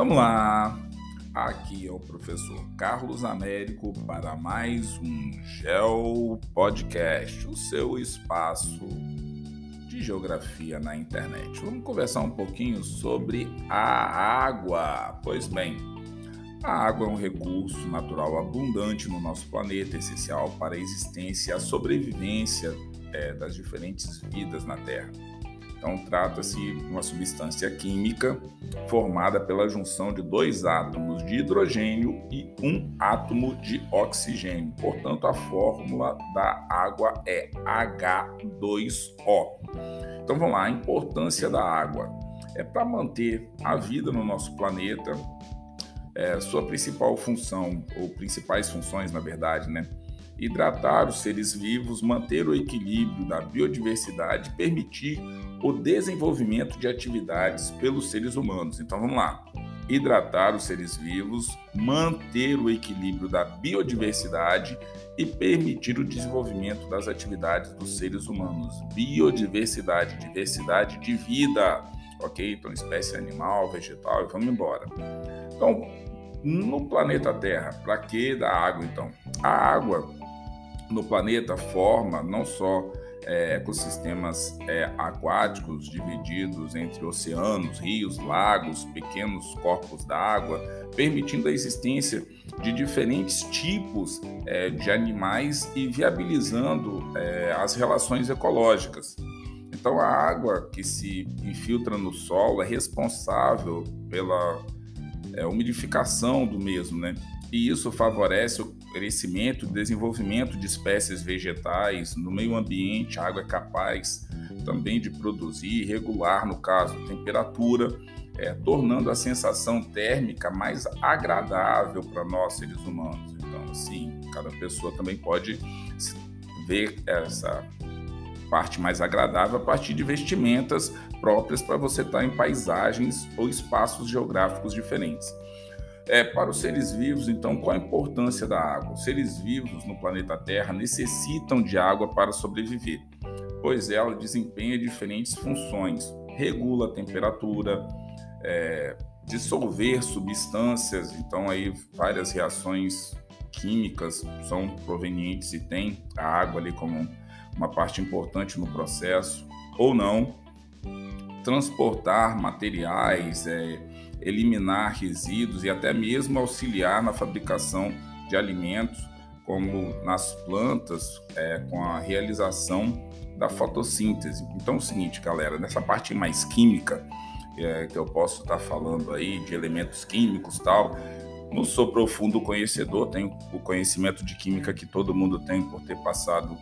Vamos lá! Aqui é o professor Carlos Américo para mais um Geo Podcast, o seu espaço de geografia na internet. Vamos conversar um pouquinho sobre a água. Pois bem, a água é um recurso natural abundante no nosso planeta, essencial para a existência e a sobrevivência é, das diferentes vidas na Terra. Então, trata-se de uma substância química formada pela junção de dois átomos de hidrogênio e um átomo de oxigênio. Portanto, a fórmula da água é H2O. Então, vamos lá, a importância da água é para manter a vida no nosso planeta. É, sua principal função, ou principais funções, na verdade, né? Hidratar os seres vivos, manter o equilíbrio da biodiversidade, permitir o desenvolvimento de atividades pelos seres humanos. Então vamos lá. Hidratar os seres vivos, manter o equilíbrio da biodiversidade e permitir o desenvolvimento das atividades dos seres humanos. Biodiversidade, diversidade de vida, ok? Então, espécie animal, vegetal, e vamos embora. Então, no planeta Terra, para que da água então? A água no planeta forma não só é, ecossistemas é, aquáticos divididos entre oceanos, rios, lagos, pequenos corpos d'água, permitindo a existência de diferentes tipos é, de animais e viabilizando é, as relações ecológicas. Então, a água que se infiltra no solo é responsável pela é, umidificação do mesmo, né? E isso favorece o crescimento e desenvolvimento de espécies vegetais no meio ambiente. A água é capaz também de produzir e regular, no caso, temperatura, é, tornando a sensação térmica mais agradável para nós seres humanos. Então, assim, cada pessoa também pode ver essa parte mais agradável a partir de vestimentas próprias para você estar em paisagens ou espaços geográficos diferentes. É, para os seres vivos, então, qual a importância da água? Os seres vivos no planeta Terra necessitam de água para sobreviver, pois ela desempenha diferentes funções, regula a temperatura, é, dissolver substâncias, então aí várias reações químicas são provenientes e tem a água ali como uma parte importante no processo, ou não, transportar materiais, é, eliminar resíduos e até mesmo auxiliar na fabricação de alimentos, como nas plantas, é, com a realização da fotossíntese. Então é o seguinte, galera, nessa parte mais química, é, que eu posso estar falando aí de elementos químicos tal, não sou profundo conhecedor, tenho o conhecimento de química que todo mundo tem por ter passado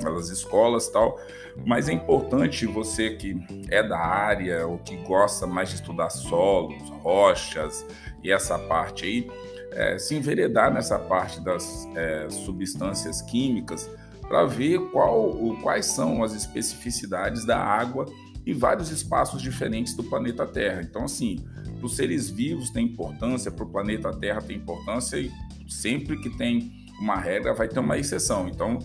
pelas escolas tal, mas é importante você que é da área ou que gosta mais de estudar solos, rochas e essa parte aí, é, se enveredar nessa parte das é, substâncias químicas para ver qual, quais são as especificidades da água em vários espaços diferentes do planeta Terra. Então, assim, para os seres vivos tem importância, para o planeta Terra tem importância e sempre que tem uma regra vai ter uma exceção. Então,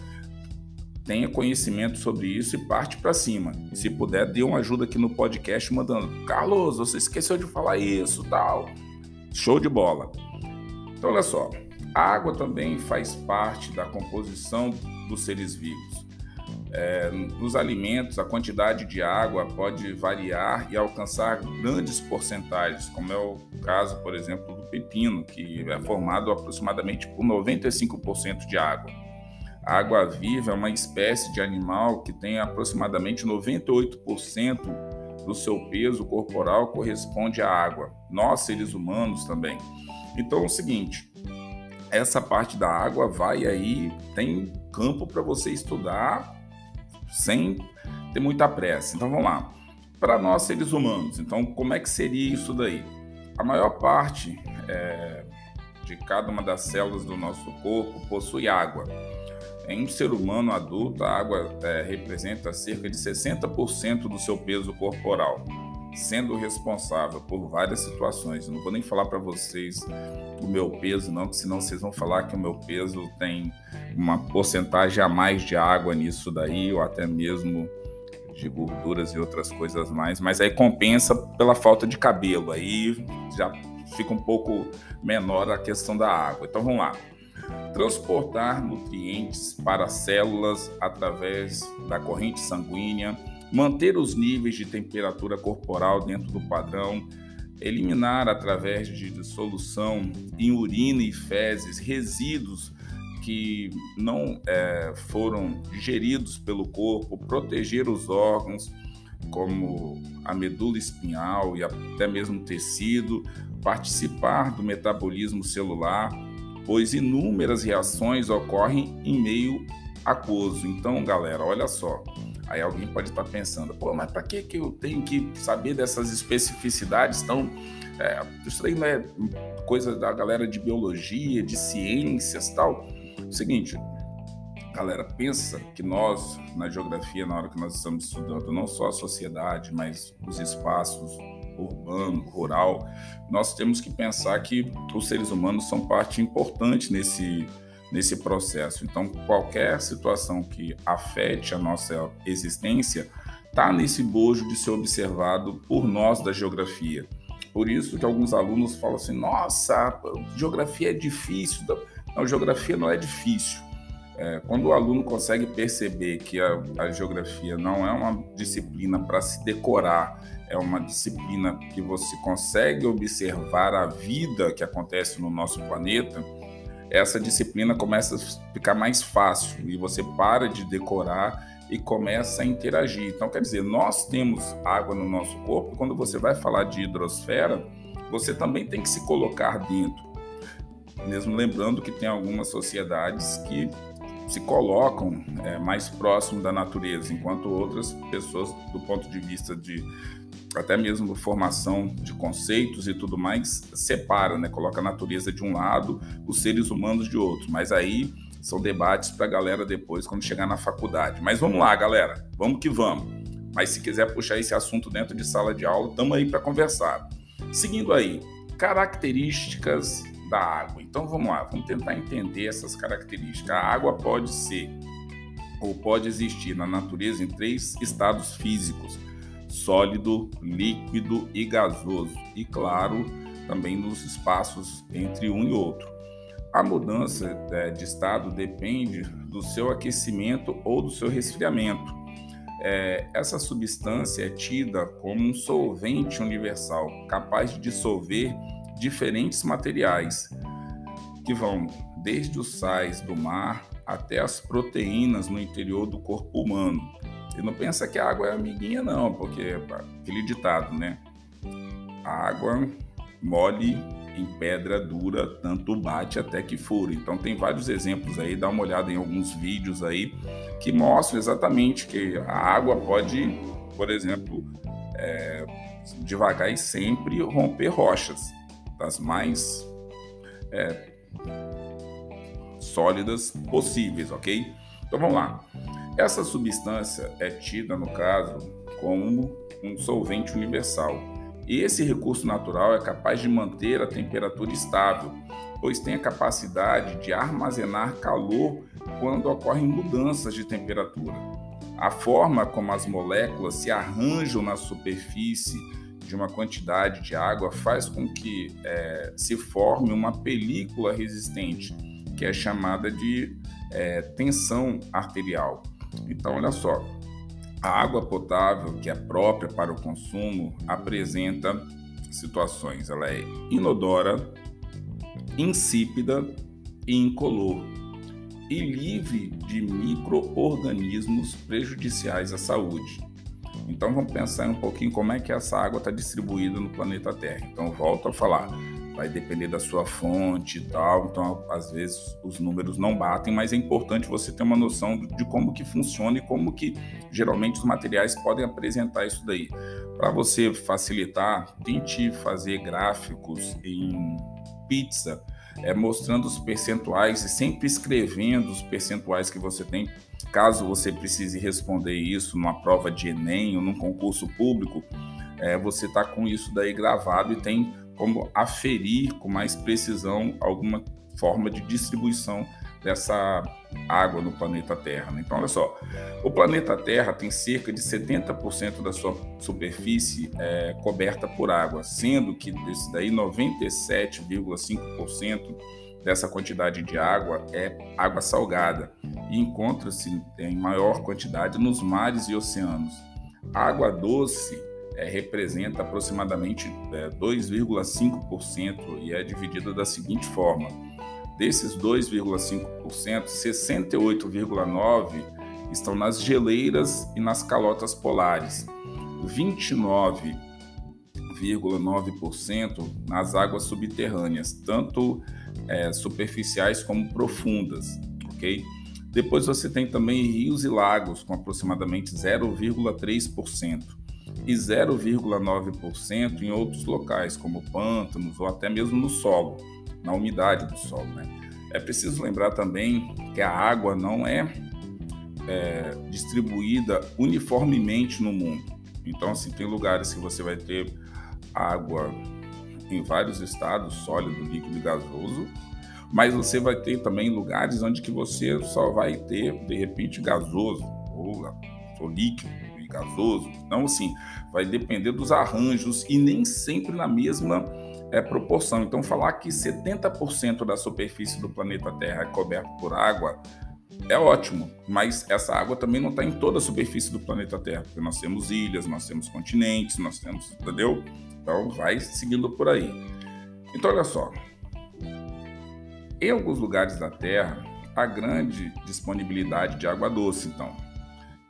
tenha conhecimento sobre isso e parte para cima. E se puder, dê uma ajuda aqui no podcast mandando. Carlos, você esqueceu de falar isso, tal. Show de bola. Então, olha só. A água também faz parte da composição dos seres vivos. É, nos alimentos, a quantidade de água pode variar e alcançar grandes porcentagens, como é o caso, por exemplo, do pepino, que é formado aproximadamente por 95% de água. A água viva é uma espécie de animal que tem aproximadamente 98% do seu peso corporal corresponde à água. Nós, seres humanos, também. Então é o seguinte, essa parte da água vai aí, tem campo para você estudar sem ter muita pressa. Então vamos lá. Para nós seres humanos, então como é que seria isso daí? A maior parte é, de cada uma das células do nosso corpo possui água. Em um ser humano adulto, a água é, representa cerca de 60% do seu peso corporal, sendo responsável por várias situações. Eu não vou nem falar para vocês o meu peso, não, porque senão vocês vão falar que o meu peso tem uma porcentagem a mais de água nisso daí, ou até mesmo de gorduras e outras coisas mais, mas aí compensa pela falta de cabelo, aí já fica um pouco menor a questão da água. Então vamos lá. Transportar nutrientes para células através da corrente sanguínea, manter os níveis de temperatura corporal dentro do padrão, eliminar através de dissolução em urina e fezes resíduos que não é, foram digeridos pelo corpo, proteger os órgãos, como a medula espinhal e até mesmo tecido, participar do metabolismo celular, pois inúmeras reações ocorrem em meio aquoso. Então, galera, olha só. Aí alguém pode estar pensando, pô, mas para que, que eu tenho que saber dessas especificidades tão. É, isso aí não é coisa da galera de biologia, de ciências tal. Seguinte, galera, pensa que nós, na geografia, na hora que nós estamos estudando não só a sociedade, mas os espaços urbano, rural, nós temos que pensar que os seres humanos são parte importante nesse, nesse processo. Então, qualquer situação que afete a nossa existência está nesse bojo de ser observado por nós da geografia. Por isso que alguns alunos falam assim: nossa, geografia é difícil. Não, geografia não é difícil. É, quando o aluno consegue perceber que a, a geografia não é uma disciplina para se decorar, é uma disciplina que você consegue observar a vida que acontece no nosso planeta, essa disciplina começa a ficar mais fácil e você para de decorar e começa a interagir. Então, quer dizer, nós temos água no nosso corpo, quando você vai falar de hidrosfera, você também tem que se colocar dentro. Mesmo lembrando que tem algumas sociedades que se colocam é, mais próximo da natureza, enquanto outras pessoas, do ponto de vista de até mesmo formação de conceitos e tudo mais, separa, né? Coloca a natureza de um lado, os seres humanos de outro. Mas aí são debates para a galera depois, quando chegar na faculdade. Mas vamos lá, galera, vamos que vamos. Mas se quiser puxar esse assunto dentro de sala de aula, estamos aí para conversar. Seguindo aí, características da água. Então vamos lá, vamos tentar entender essas características. A água pode ser ou pode existir na natureza em três estados físicos: sólido, líquido e gasoso. E claro, também nos espaços entre um e outro. A mudança é, de estado depende do seu aquecimento ou do seu resfriamento. É, essa substância é tida como um solvente universal, capaz de dissolver diferentes materiais, que vão desde os sais do mar até as proteínas no interior do corpo humano. E não pensa que a água é amiguinha, não, porque aquele ditado, né? A água mole em pedra dura, tanto bate até que fura. Então tem vários exemplos aí, dá uma olhada em alguns vídeos aí que mostram exatamente que a água pode, por exemplo, é, devagar e sempre romper rochas das mais é, sólidas possíveis, ok? Então vamos lá. Essa substância é tida, no caso, como um solvente universal. E esse recurso natural é capaz de manter a temperatura estável, pois tem a capacidade de armazenar calor quando ocorrem mudanças de temperatura. A forma como as moléculas se arranjam na superfície de uma quantidade de água faz com que é, se forme uma película resistente, que é chamada de é, tensão arterial. Então, olha só, a água potável, que é própria para o consumo, apresenta situações. Ela é inodora, insípida e incolor e livre de microorganismos prejudiciais à saúde. Então vamos pensar um pouquinho como é que essa água está distribuída no planeta Terra. Então volto a falar, vai depender da sua fonte e tal. Então às vezes os números não batem, mas é importante você ter uma noção de como que funciona e como que geralmente os materiais podem apresentar isso daí. Para você facilitar, tente fazer gráficos em pizza, é, mostrando os percentuais e sempre escrevendo os percentuais que você tem Caso você precise responder isso numa prova de Enem ou num concurso público, é, você está com isso daí gravado e tem como aferir com mais precisão alguma forma de distribuição dessa água no planeta Terra. Né? Então, olha só, o planeta Terra tem cerca de 70% da sua superfície é, coberta por água, sendo que desse daí 97,5% dessa quantidade de água é água salgada e encontra-se em maior quantidade nos mares e oceanos. A água doce é, representa aproximadamente é, 2,5% e é dividida da seguinte forma: desses 2,5%, 68,9% estão nas geleiras e nas calotas polares, 29,9% nas águas subterrâneas, tanto é, superficiais como profundas, ok? Depois você tem também rios e lagos, com aproximadamente 0,3%, e 0,9% em outros locais, como pântanos ou até mesmo no solo, na umidade do solo. Né? É preciso lembrar também que a água não é, é distribuída uniformemente no mundo. Então, assim, tem lugares que você vai ter água em vários estados, sólido, líquido e gasoso, mas você vai ter também lugares onde que você só vai ter, de repente, gasoso ou, ou líquido gasoso. Então, assim, vai depender dos arranjos e nem sempre na mesma é, proporção. Então, falar que 70% da superfície do planeta Terra é coberta por água é ótimo, mas essa água também não está em toda a superfície do planeta Terra, porque nós temos ilhas, nós temos continentes, nós temos, entendeu? Então, vai seguindo por aí. Então, olha só. Em alguns lugares da Terra, há grande disponibilidade de água doce, então.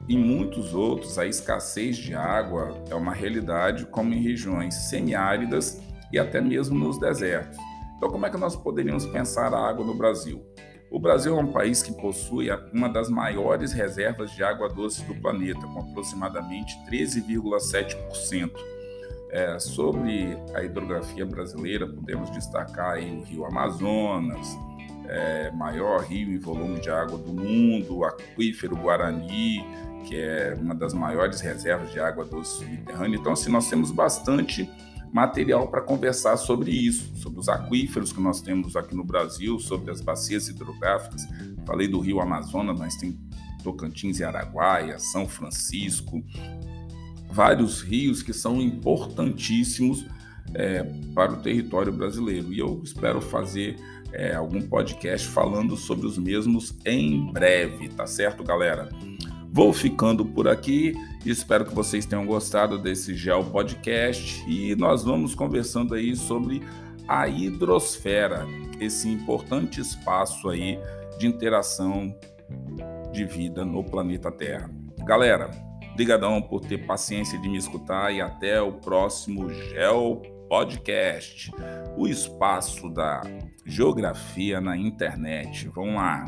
Em muitos outros, a escassez de água é uma realidade, como em regiões semiáridas e até mesmo nos desertos. Então, como é que nós poderíamos pensar a água no Brasil? O Brasil é um país que possui uma das maiores reservas de água doce do planeta, com aproximadamente 13,7%. É, sobre a hidrografia brasileira, podemos destacar o rio Amazonas, é, maior rio em volume de água do mundo, o aquífero Guarani, que é uma das maiores reservas de água doce subterrânea. Então, assim, nós temos bastante material para conversar sobre isso, sobre os aquíferos que nós temos aqui no Brasil, sobre as bacias hidrográficas. Falei do Rio Amazonas, mas tem Tocantins e Araguaia, São Francisco, vários rios que são importantíssimos é, para o território brasileiro. E eu espero fazer é, algum podcast falando sobre os mesmos em breve, tá certo, galera? Vou ficando por aqui. Espero que vocês tenham gostado desse Gel Podcast e nós vamos conversando aí sobre a hidrosfera, esse importante espaço aí de interação de vida no planeta Terra. Galera, brigadão por ter paciência de me escutar e até o próximo Gel Podcast, o espaço da geografia na internet. Vamos lá.